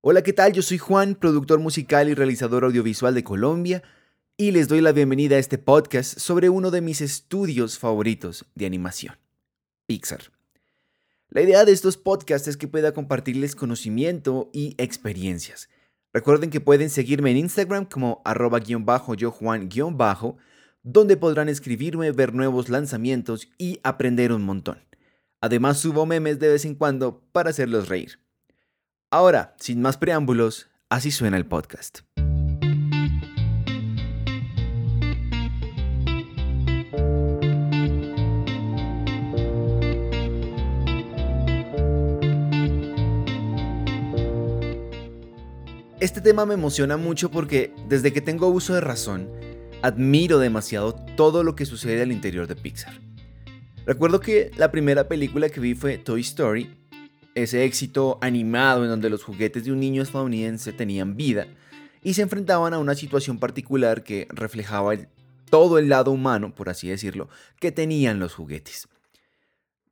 Hola, ¿qué tal? Yo soy Juan, productor musical y realizador audiovisual de Colombia, y les doy la bienvenida a este podcast sobre uno de mis estudios favoritos de animación, Pixar. La idea de estos podcasts es que pueda compartirles conocimiento y experiencias. Recuerden que pueden seguirme en Instagram como arroba guion bajo yo Juan guion bajo, donde podrán escribirme, ver nuevos lanzamientos y aprender un montón. Además subo memes de vez en cuando para hacerlos reír. Ahora, sin más preámbulos, así suena el podcast. Este tema me emociona mucho porque desde que tengo uso de razón, admiro demasiado todo lo que sucede al interior de Pixar. Recuerdo que la primera película que vi fue Toy Story ese éxito animado en donde los juguetes de un niño estadounidense tenían vida y se enfrentaban a una situación particular que reflejaba todo el lado humano, por así decirlo, que tenían los juguetes.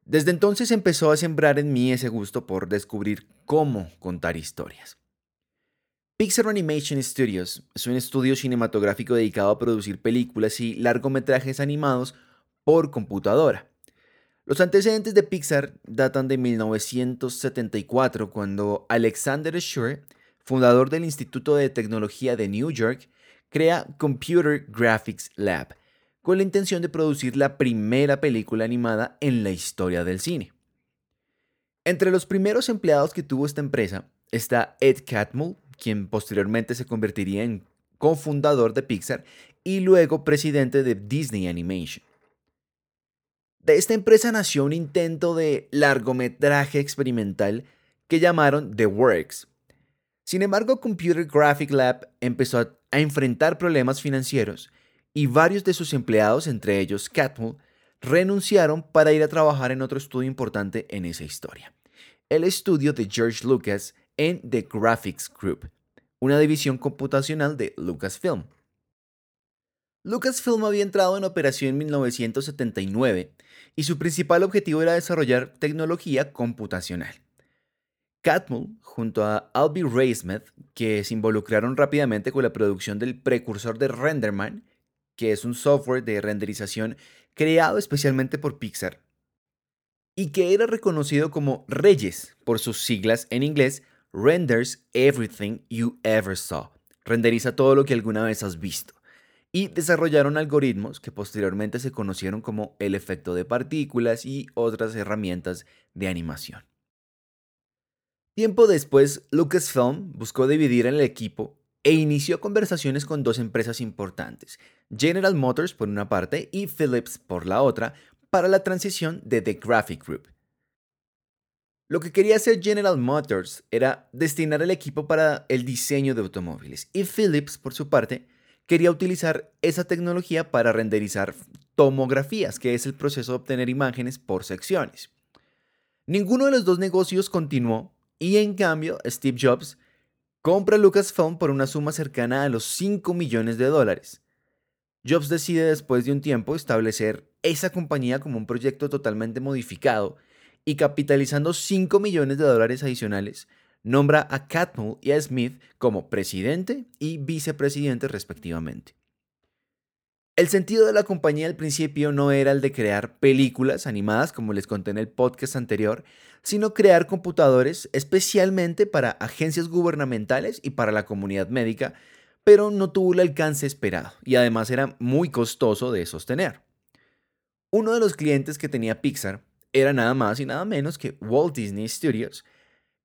Desde entonces empezó a sembrar en mí ese gusto por descubrir cómo contar historias. Pixar Animation Studios es un estudio cinematográfico dedicado a producir películas y largometrajes animados por computadora. Los antecedentes de Pixar datan de 1974, cuando Alexander Schur, fundador del Instituto de Tecnología de New York, crea Computer Graphics Lab, con la intención de producir la primera película animada en la historia del cine. Entre los primeros empleados que tuvo esta empresa está Ed Catmull, quien posteriormente se convertiría en cofundador de Pixar y luego presidente de Disney Animation. De esta empresa nació un intento de largometraje experimental que llamaron The Works. Sin embargo, Computer Graphic Lab empezó a, enfrentar problemas financieros y varios de sus empleados, entre ellos Catmull, renunciaron para ir a trabajar en otro estudio importante en esa historia, el estudio de George Lucas en The Graphics Group, una división computacional de Lucasfilm. Lucasfilm había entrado en operación en 1979 y su principal objetivo era desarrollar tecnología computacional. Catmull, junto a Albie Raismith, que se involucraron rápidamente con la producción del precursor de Renderman, que es un software de renderización creado especialmente por Pixar, y que era reconocido como Reyes por sus siglas en inglés Renders Everything You Ever Saw, renderiza todo lo que alguna vez has visto y desarrollaron algoritmos que posteriormente se conocieron como el efecto de partículas y otras herramientas de animación. Tiempo después, Lucasfilm buscó dividir el equipo e inició conversaciones con dos empresas importantes, General Motors por una parte y Philips por la otra, para la transición de The Graphic Group. Lo que quería hacer General Motors era destinar el equipo para el diseño de automóviles y Philips, por su parte, quería utilizar esa tecnología para renderizar tomografías, que es el proceso de obtener imágenes por secciones. Ninguno de los dos negocios continuó y en cambio Steve Jobs compra Lucasfilm por una suma cercana a los 5 millones de dólares. Jobs decide después de un tiempo establecer esa compañía como un proyecto totalmente modificado y capitalizando 5 millones de dólares adicionales, nombra a Catmull y a Smith como presidente y vicepresidente respectivamente. El sentido de la compañía al principio no era el de crear películas animadas, como les conté en el podcast anterior, sino crear computadores especialmente para agencias gubernamentales y para la comunidad médica, pero no tuvo el alcance esperado y además era muy costoso de sostener. Uno de los clientes que tenía Pixar era nada más y nada menos que Walt Disney Studios,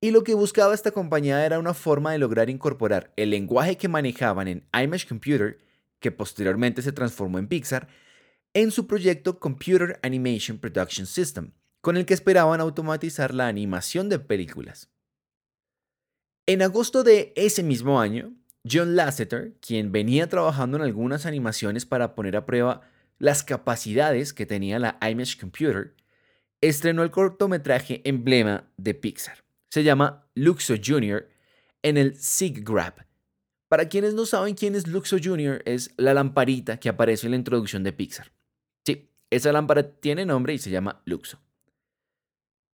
y lo que buscaba esta compañía era una forma de lograr incorporar el lenguaje que manejaban en Image Computer, que posteriormente se transformó en Pixar, en su proyecto Computer Animation Production System, con el que esperaban automatizar la animación de películas. En agosto de ese mismo año, John Lasseter, quien venía trabajando en algunas animaciones para poner a prueba las capacidades que tenía la Image Computer, estrenó el cortometraje emblema de Pixar se llama Luxo Jr. en el SIGGRAPH. Para quienes no saben quién es Luxo Jr., es la lamparita que aparece en la introducción de Pixar. Sí, esa lámpara tiene nombre y se llama Luxo.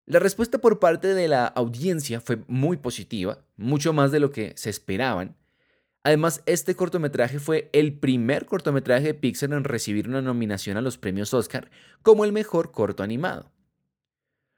La respuesta por parte de la audiencia fue muy positiva, mucho más de lo que se esperaban. Además, este cortometraje fue el primer cortometraje de Pixar en recibir una nominación a los premios Oscar como el mejor corto animado.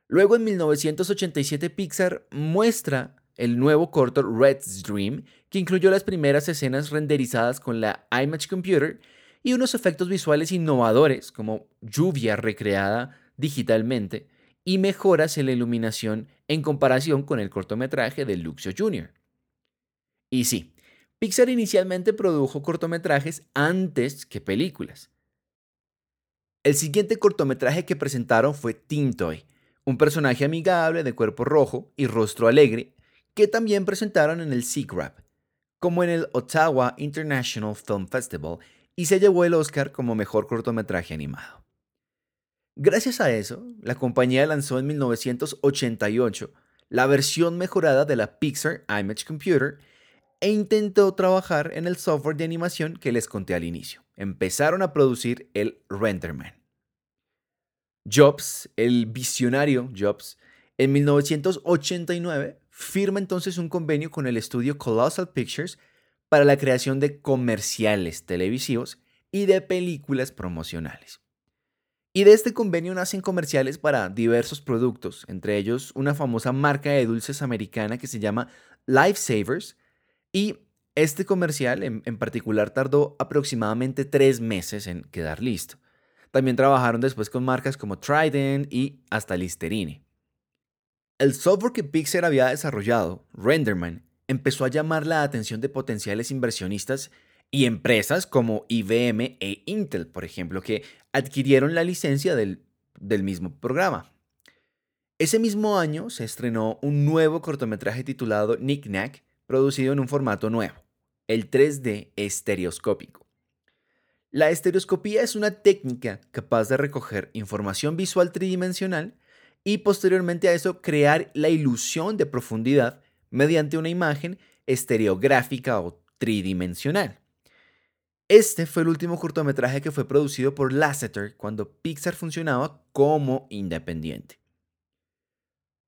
Luego, en 1987, Pixar muestra el nuevo corto Red's Dream, que incluyó las primeras escenas renderizadas con la Image Computer y unos efectos visuales innovadores como lluvia recreada digitalmente y mejoras en la iluminación en comparación con el cortometraje de Luxio Jr. Y sí, Pixar inicialmente produjo cortometrajes antes que películas. El siguiente cortometraje que presentaron fue Tintoy, un personaje amigable de cuerpo rojo y rostro alegre que también presentaron en el SIGGRAPH, como en el Ottawa International Film Festival y se llevó el Oscar como mejor cortometraje animado. Gracias a eso, la compañía lanzó en 1988 la versión mejorada de la Pixar Image Computer e intentó trabajar en el software de animación que les conté al inicio. Empezaron a producir el Renderman. Jobs, el visionario Jobs, en 1989 firma entonces un convenio con el estudio Colossal Pictures para la creación de comerciales televisivos y de películas promocionales. Y de este convenio nacen comerciales para diversos productos, entre ellos una famosa marca de dulces americana que se llama Lifesavers. Y este comercial en, particular tardó aproximadamente tres meses en quedar listo. También trabajaron después con marcas como Trident y hasta Listerine. El software que Pixar había desarrollado, Renderman, empezó a llamar la atención de potenciales inversionistas y empresas como IBM e Intel, por ejemplo, que adquirieron la licencia del, mismo programa. Ese mismo año se estrenó un nuevo cortometraje titulado Nick Nack, producido en un formato nuevo, el 3D estereoscópico. La estereoscopía es una técnica capaz de recoger información visual tridimensional y posteriormente a eso crear la ilusión de profundidad mediante una imagen estereográfica o tridimensional. Este fue el último cortometraje que fue producido por Lasseter cuando Pixar funcionaba como independiente.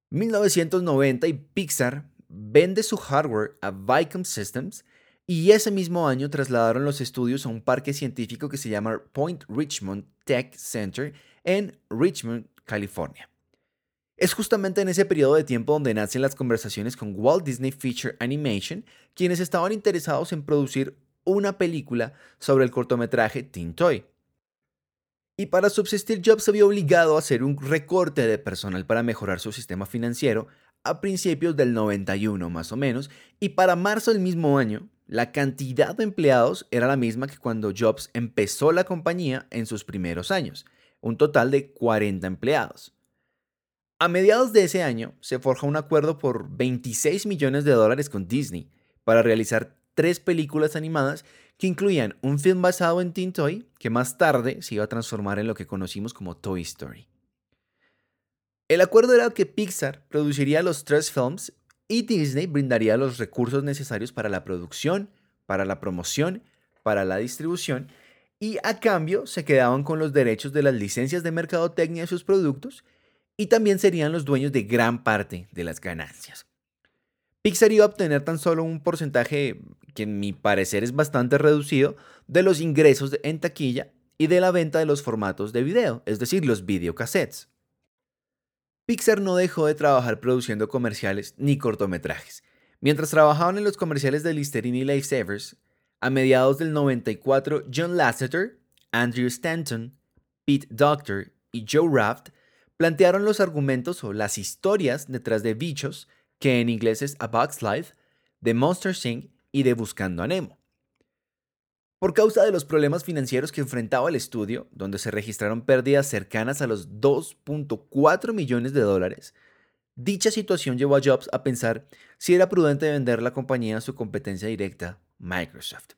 1990 y Pixar vende su hardware a Vicom Systems y ese mismo año trasladaron los estudios a un parque científico que se llama Point Richmond Tech Center en Richmond, California. Es justamente en ese periodo de tiempo donde nacen las conversaciones con Walt Disney Feature Animation, quienes estaban interesados en producir una película sobre el cortometraje Teen Toy. Y para subsistir, Jobs se vio obligado a hacer un recorte de personal para mejorar su sistema financiero a principios del 91 más o menos, y para marzo del mismo año, la cantidad de empleados era la misma que cuando Jobs empezó la compañía en sus primeros años, un total de 40 empleados. A mediados de ese año se forja un acuerdo por 26 millones de dólares con Disney para realizar tres películas animadas que incluían un film basado en Teen Toy, que más tarde se iba a transformar en lo que conocimos como Toy Story. El acuerdo era que Pixar produciría los tres films y Disney brindaría los recursos necesarios para la producción, para la promoción, para la distribución, y a cambio se quedaban con los derechos de las licencias de mercadotecnia de sus productos y también serían los dueños de gran parte de las ganancias. Pixar iba a obtener tan solo un porcentaje que en mi parecer es bastante reducido de los ingresos en taquilla y de la venta de los formatos de video, es decir, los videocassettes. Pixar no dejó de trabajar produciendo comerciales ni cortometrajes. Mientras trabajaban en los comerciales de Listerine y Lifesavers, a mediados del 94, John Lasseter, Andrew Stanton, Pete Doctor y Joe Raft plantearon los argumentos o las historias detrás de Bichos que en inglés es A Box Life, de Monster Inc. y de Buscando a Nemo. Por causa de los problemas financieros que enfrentaba el estudio, donde se registraron pérdidas cercanas a los 2.4 millones de dólares, dicha situación llevó a Jobs a pensar si era prudente vender la compañía a su competencia directa, Microsoft.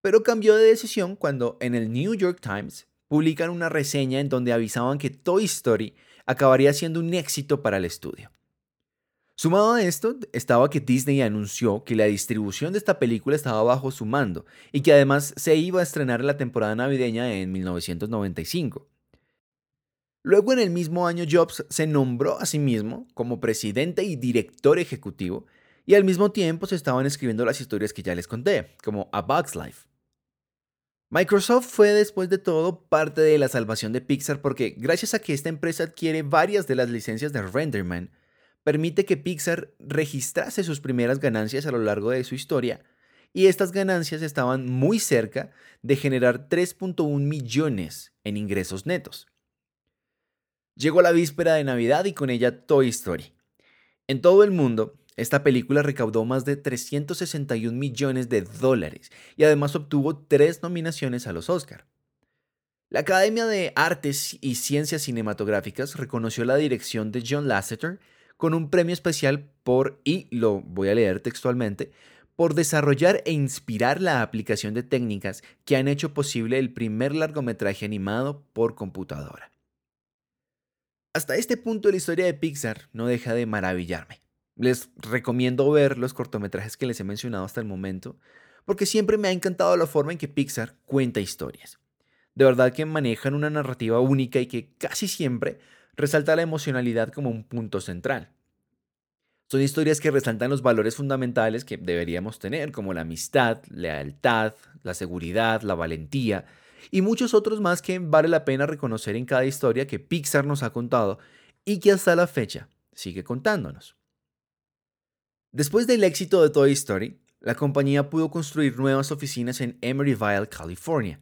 Pero cambió de decisión cuando en el New York Times publican una reseña en donde avisaban que Toy Story acabaría siendo un éxito para el estudio. Sumado a esto, estaba que Disney anunció que la distribución de esta película estaba bajo su mando y que además se iba a estrenar en la temporada navideña en 1995. Luego en el mismo año Jobs se nombró a sí mismo como presidente y director ejecutivo y al mismo tiempo se estaban escribiendo las historias que ya les conté, como A Bug's Life. Microsoft fue después de todo parte de la salvación de Pixar porque gracias a que esta empresa adquiere varias de las licencias de Renderman, permite que Pixar registrase sus primeras ganancias a lo largo de su historia y estas ganancias estaban muy cerca de generar 3.1 millones en ingresos netos. Llegó la víspera de Navidad y con ella Toy Story. En todo el mundo, esta película recaudó más de 361 millones de dólares y además obtuvo tres nominaciones a los Oscar. La Academia de Artes y Ciencias Cinematográficas reconoció la dirección de John Lasseter con un premio especial por, y lo voy a leer textualmente, por desarrollar e inspirar la aplicación de técnicas que han hecho posible el primer largometraje animado por computadora. Hasta este punto la historia de Pixar no deja de maravillarme. Les recomiendo ver los cortometrajes que les he mencionado hasta el momento, porque siempre me ha encantado la forma en que Pixar cuenta historias. De verdad que manejan una narrativa única y que casi siempre resalta la emocionalidad como un punto central. Son historias que resaltan los valores fundamentales que deberíamos tener, como la amistad, lealtad, la seguridad, la valentía y muchos otros más que vale la pena reconocer en cada historia que Pixar nos ha contado y que hasta la fecha sigue contándonos. Después del éxito de Toy Story, la compañía pudo construir nuevas oficinas en Emeryville, California.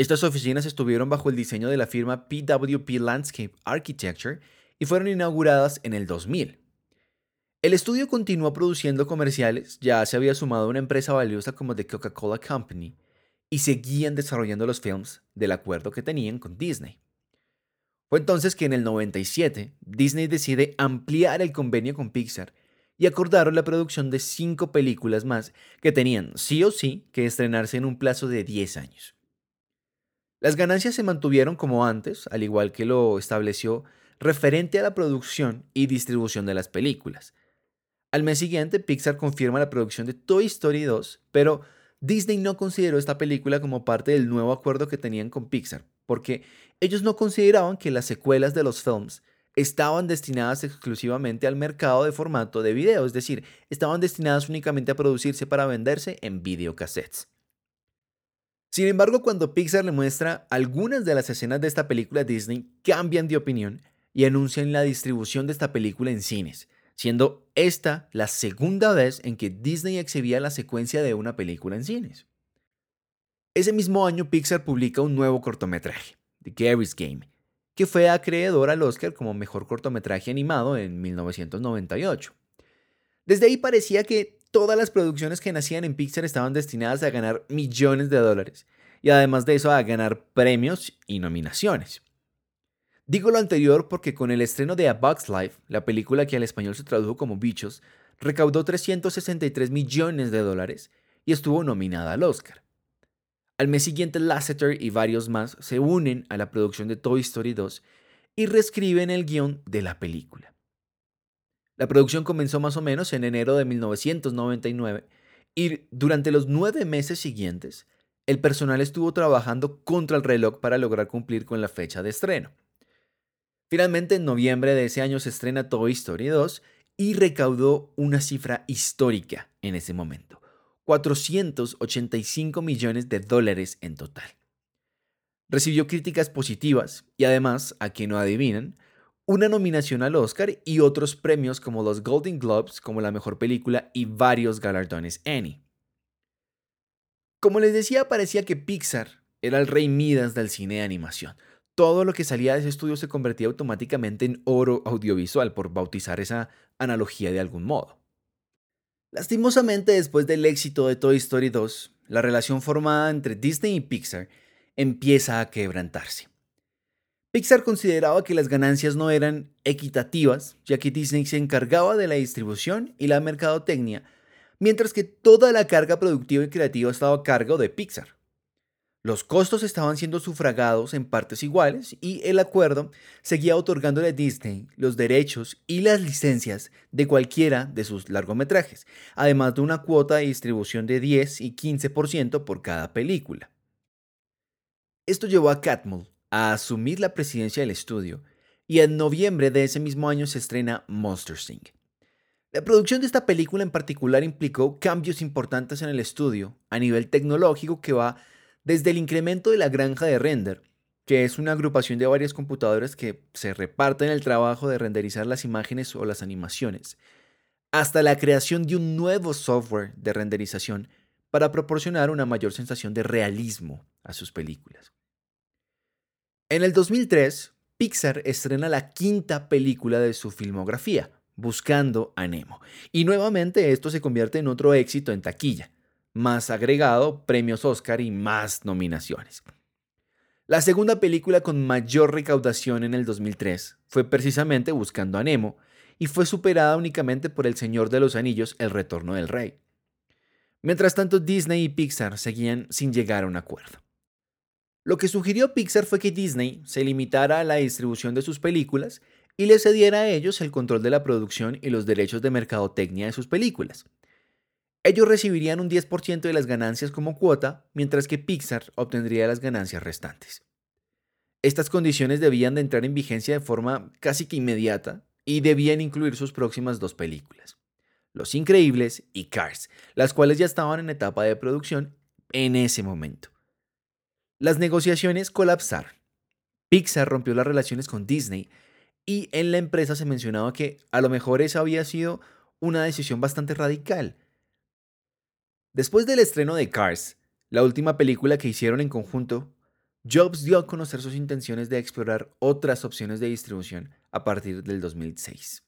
Estas oficinas estuvieron bajo el diseño de la firma PWP Landscape Architecture y fueron inauguradas en el 2000. El estudio continuó produciendo comerciales, ya se había sumado una empresa valiosa como The Coca-Cola Company, y seguían desarrollando los films del acuerdo que tenían con Disney. Fue entonces que en el 97 Disney decide ampliar el convenio con Pixar y acordaron la producción de cinco películas más que tenían sí o sí que estrenarse en un plazo de 10 años. Las ganancias se mantuvieron como antes, al igual que lo estableció referente a la producción y distribución de las películas. Al mes siguiente, Pixar confirma la producción de Toy Story 2, pero Disney no consideró esta película como parte del nuevo acuerdo que tenían con Pixar, porque ellos no consideraban que las secuelas de los films estaban destinadas exclusivamente al mercado de formato de video, es decir, estaban destinadas únicamente a producirse para venderse en videocassettes. Sin embargo, cuando Pixar le muestra algunas de las escenas de esta película, Disney cambian de opinión y anuncian la distribución de esta película en cines, siendo esta la segunda vez en que Disney exhibía la secuencia de una película en cines. Ese mismo año Pixar publica un nuevo cortometraje, The Gary's Game, que fue acreedor al Oscar como mejor cortometraje animado en 1998. Desde ahí parecía que todas las producciones que nacían en Pixar estaban destinadas a ganar millones de dólares y además de eso a ganar premios y nominaciones. Digo lo anterior porque con el estreno de A Bug's Life, la película que al español se tradujo como Bichos, recaudó 363 millones de dólares y estuvo nominada al Oscar. Al mes siguiente, Lasseter y varios más se unen a la producción de Toy Story 2 y reescriben el guion de la película. La producción comenzó más o menos en enero de 1999 y durante los nueve meses siguientes, el personal estuvo trabajando contra el reloj para lograr cumplir con la fecha de estreno. Finalmente, en noviembre de ese año se estrena Toy Story 2 y recaudó una cifra histórica en ese momento. 485 millones de dólares en total. Recibió críticas positivas y además, a quien no adivinan, una nominación al Oscar y otros premios como los Golden Globes como la mejor película y varios galardones Annie. Como les decía, parecía que Pixar era el rey Midas del cine de animación. Todo lo que salía de ese estudio se convertía automáticamente en oro audiovisual, por bautizar esa analogía de algún modo. Lastimosamente, después del éxito de Toy Story 2, la relación formada entre Disney y Pixar empieza a quebrantarse. Pixar consideraba que las ganancias no eran equitativas, ya que Disney se encargaba de la distribución y la mercadotecnia, mientras que toda la carga productiva y creativa estaba a cargo de Pixar. Los costos estaban siendo sufragados en partes iguales y el acuerdo seguía otorgándole a Disney los derechos y las licencias de cualquiera de sus largometrajes, además de una cuota de distribución de 10 y 15% por cada película. Esto llevó a Catmull, a asumir la presidencia del estudio y en noviembre de ese mismo año se estrena Monster Inc. La producción de esta película en particular implicó cambios importantes en el estudio a nivel tecnológico que va desde el incremento de la granja de render, que es una agrupación de varias computadoras que se reparten el trabajo de renderizar las imágenes o las animaciones, hasta la creación de un nuevo software de renderización para proporcionar una mayor sensación de realismo a sus películas. En el 2003, Pixar estrena la quinta película de su filmografía, Buscando a Nemo, y nuevamente esto se convierte en otro éxito en taquilla, más agregado, premios Oscar y más nominaciones. La segunda película con mayor recaudación en el 2003 fue precisamente Buscando a Nemo, y fue superada únicamente por El Señor de los Anillos, El Retorno del Rey. Mientras tanto, Disney y Pixar seguían sin llegar a un acuerdo. Lo que sugirió Pixar fue que Disney se limitara a la distribución de sus películas y le cediera a ellos el control de la producción y los derechos de mercadotecnia de sus películas. Ellos recibirían un 10% de las ganancias como cuota, mientras que Pixar obtendría las ganancias restantes. Estas condiciones debían de entrar en vigencia de forma casi que inmediata, y debían incluir sus próximas dos películas, Los Increíbles y Cars, las cuales ya estaban en etapa de producción en ese momento. Las negociaciones colapsaron. Pixar rompió las relaciones con Disney y en la empresa se mencionaba que a lo mejor esa había sido una decisión bastante radical. Después del estreno de Cars, la última película que hicieron en conjunto, Jobs dio a conocer sus intenciones de explorar otras opciones de distribución a partir del 2006.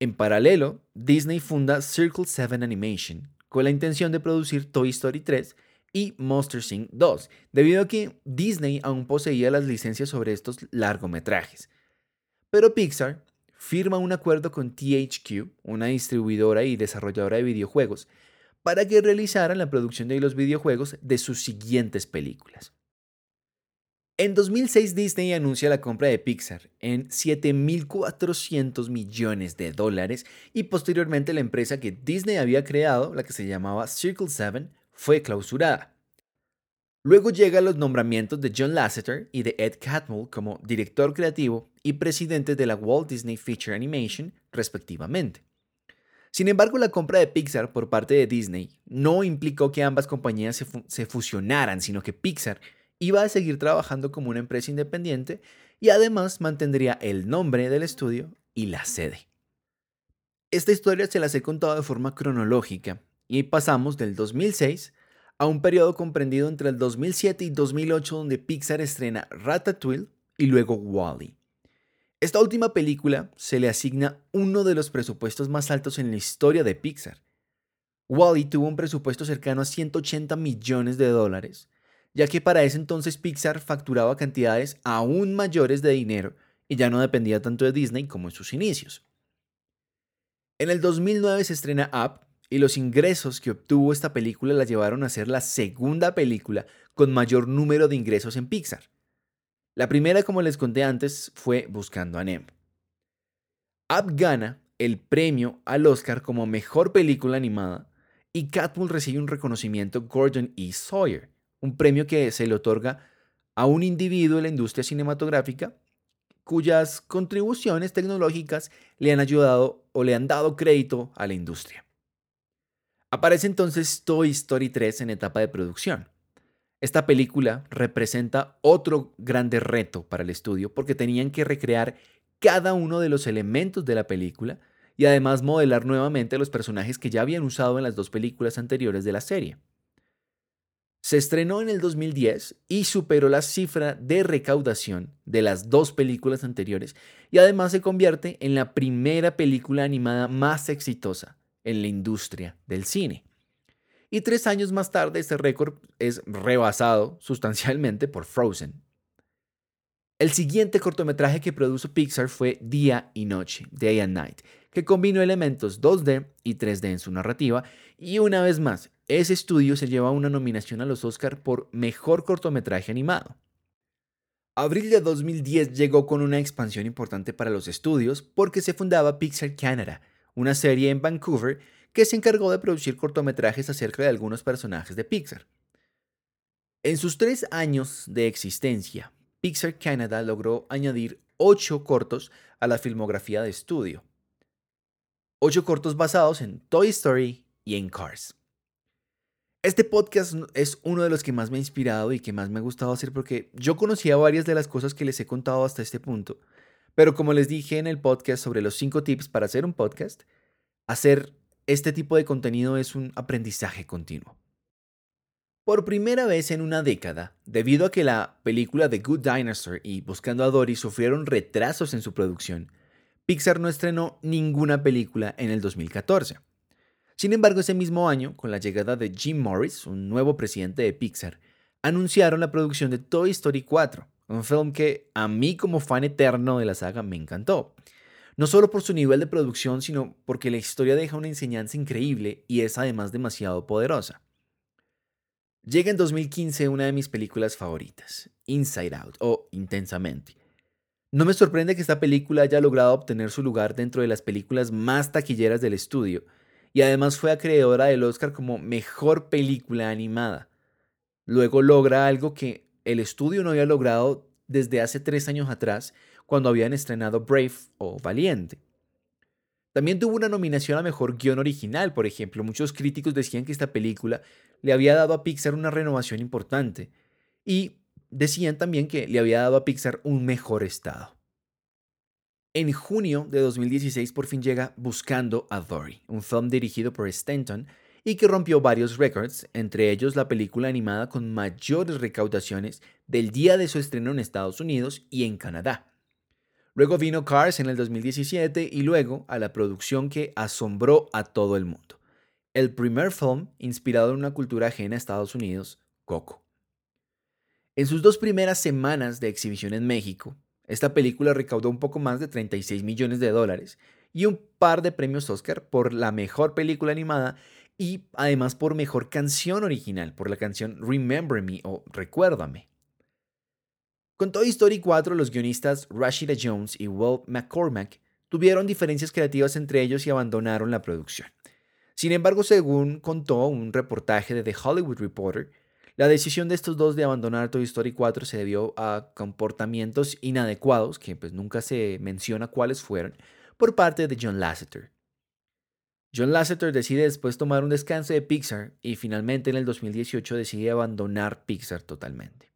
En paralelo, Disney funda Circle 7 Animation con la intención de producir Toy Story 3 y Monster Inc. 2, debido a que Disney aún poseía las licencias sobre estos largometrajes. Pero Pixar firma un acuerdo con THQ, una distribuidora y desarrolladora de videojuegos, para que realizaran la producción de los videojuegos de sus siguientes películas. En 2006 Disney anuncia la compra de Pixar en 7.400 millones de dólares y posteriormente la empresa que Disney había creado, la que se llamaba Circle 7, fue clausurada. Luego llegan los nombramientos de John Lasseter y de Ed Catmull como director creativo y presidente de la Walt Disney Feature Animation, respectivamente. Sin embargo, la compra de Pixar por parte de Disney no implicó que ambas compañías se, fusionaran, sino que Pixar iba a seguir trabajando como una empresa independiente y además mantendría el nombre del estudio y la sede. Esta historia se las he contado de forma cronológica y pasamos del 2006 a un periodo comprendido entre el 2007 y 2008 donde Pixar estrena Ratatouille y luego Wally. Esta última película se le asigna uno de los presupuestos más altos en la historia de Pixar. Wally tuvo un presupuesto cercano a 180 millones de dólares ya que para ese entonces Pixar facturaba cantidades aún mayores de dinero y ya no dependía tanto de Disney como en sus inicios. En el 2009 se estrena Up y los ingresos que obtuvo esta película la llevaron a ser la segunda película con mayor número de ingresos en Pixar. La primera, como les conté antes, fue Buscando a Nemo. Up gana el premio al Oscar como mejor película animada y Catmull recibe un reconocimiento Gordon E. Sawyer un premio que se le otorga a un individuo en la industria cinematográfica cuyas contribuciones tecnológicas le han ayudado o le han dado crédito a la industria. Aparece entonces Toy Story 3 en etapa de producción. Esta película representa otro grande reto para el estudio porque tenían que recrear cada uno de los elementos de la película y además modelar nuevamente los personajes que ya habían usado en las dos películas anteriores de la serie. Se estrenó en el 2010 y superó la cifra de recaudación de las dos películas anteriores y además se convierte en la primera película animada más exitosa en la industria del cine. Y tres años más tarde este récord es rebasado sustancialmente por Frozen. El siguiente cortometraje que produjo Pixar fue Día y Noche, Day and Night, que combinó elementos 2D y 3D en su narrativa y una vez más ese estudio se lleva una nominación a los Oscar por Mejor Cortometraje Animado. Abril de 2010 llegó con una expansión importante para los estudios porque se fundaba Pixar Canada, una serie en Vancouver que se encargó de producir cortometrajes acerca de algunos personajes de Pixar. En sus tres años de existencia, Pixar Canada logró añadir ocho cortos a la filmografía de estudio. Ocho cortos basados en Toy Story y en Cars. Este podcast es uno de los que más me ha inspirado y que más me ha gustado hacer porque yo conocía varias de las cosas que les he contado hasta este punto. Pero como les dije en el podcast sobre los cinco tips para hacer un podcast, hacer este tipo de contenido es un aprendizaje continuo. Por primera vez en una década, debido a que la película The Good Dinosaur y Buscando a Dory sufrieron retrasos en su producción, Pixar no estrenó ninguna película en el 2014. Sin embargo, ese mismo año, con la llegada de Jim Morris, un nuevo presidente de Pixar, anunciaron la producción de Toy Story 4, un film que a mí como fan eterno de la saga me encantó. No solo por su nivel de producción, sino porque la historia deja una enseñanza increíble y es además demasiado poderosa. Llega en 2015 una de mis películas favoritas, Inside Out o Intensamente. No me sorprende que esta película haya logrado obtener su lugar dentro de las películas más taquilleras del estudio y además fue acreedora del Oscar como Mejor Película Animada. Luego logra algo que el estudio no había logrado desde hace tres años atrás cuando habían estrenado Brave o Valiente. También tuvo una nominación a Mejor Guión Original, por ejemplo. Muchos críticos decían que esta película le había dado a Pixar una renovación importante y decían también que le había dado a Pixar un mejor estado. En junio de 2016 por fin llega Buscando a Dory, un film dirigido por Stanton y que rompió varios récords, entre ellos la película animada con mayores recaudaciones del día de su estreno en Estados Unidos y en Canadá. Luego vino Cars en el 2017 y luego a la producción que asombró a todo el mundo. El primer film inspirado en una cultura ajena a Estados Unidos, Coco. En sus dos primeras semanas de exhibición en México, esta película recaudó un poco más de 36 millones de dólares y un par de premios Oscar por la mejor película animada y además por mejor canción original, por la canción Remember Me o Recuérdame. Con Toy Story 4, los guionistas Rashida Jones y Will McCormack tuvieron diferencias creativas entre ellos y abandonaron la producción. Sin embargo, según contó un reportaje de The Hollywood Reporter, la decisión de estos dos de abandonar Toy Story 4 se debió a comportamientos inadecuados, que pues nunca se menciona cuáles fueron, por parte de John Lasseter. John Lasseter decide después tomar un descanso de Pixar y finalmente en el 2018 decide abandonar Pixar totalmente.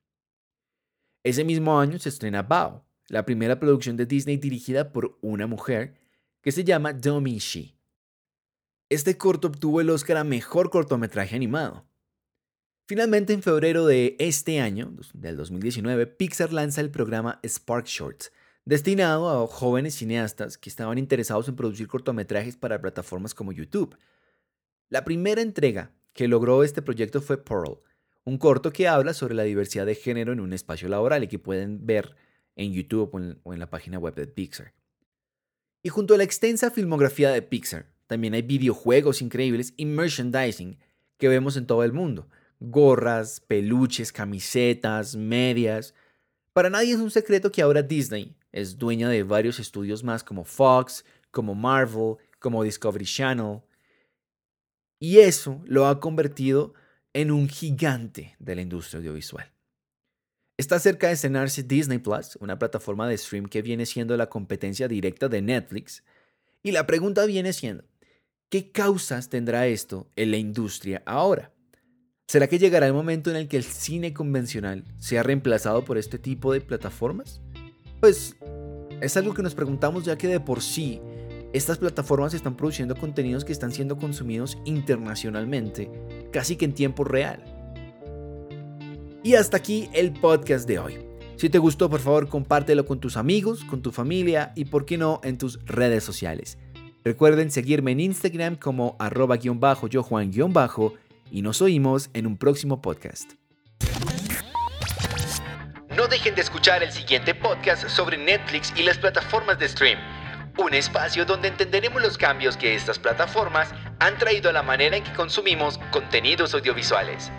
Ese mismo año se estrena Bao, la primera producción de Disney dirigida por una mujer que se llama Domi Shi. Este corto obtuvo el Oscar a Mejor Cortometraje Animado. Finalmente, en febrero de este año, del 2019, Pixar lanza el programa Spark Shorts, destinado a jóvenes cineastas que estaban interesados en producir cortometrajes para plataformas como YouTube. La primera entrega que logró este proyecto fue Pearl, un corto que habla sobre la diversidad de género en un espacio laboral y que pueden ver en YouTube o en, la página web de Pixar. Y junto a la extensa filmografía de Pixar, también hay videojuegos increíbles y merchandising que vemos en todo el mundo. Gorras, peluches, camisetas, medias. Para nadie es un secreto que ahora Disney es dueña de varios estudios más como Fox, como Marvel, como Discovery Channel. Y eso lo ha convertido en un gigante de la industria audiovisual. Está cerca de estrenarse Disney Plus, una plataforma de stream que viene siendo la competencia directa de Netflix. Y la pregunta viene siendo, ¿qué causas tendrá esto en la industria ahora? ¿Será que llegará el momento en el que el cine convencional sea reemplazado por este tipo de plataformas? Pues es algo que nos preguntamos ya que de por sí estas plataformas están produciendo contenidos que están siendo consumidos internacionalmente, casi que en tiempo real. Y hasta aquí el podcast de hoy. Si te gustó, por favor, compártelo con tus amigos, con tu familia y, por qué no, en tus redes sociales. Recuerden seguirme en Instagram como arroba guion bajo yo Juan y nos oímos en un próximo podcast. No dejen de escuchar el siguiente podcast sobre Netflix y las plataformas de stream un espacio donde entenderemos los cambios que estas plataformas han traído a la manera en que consumimos contenidos audiovisuales.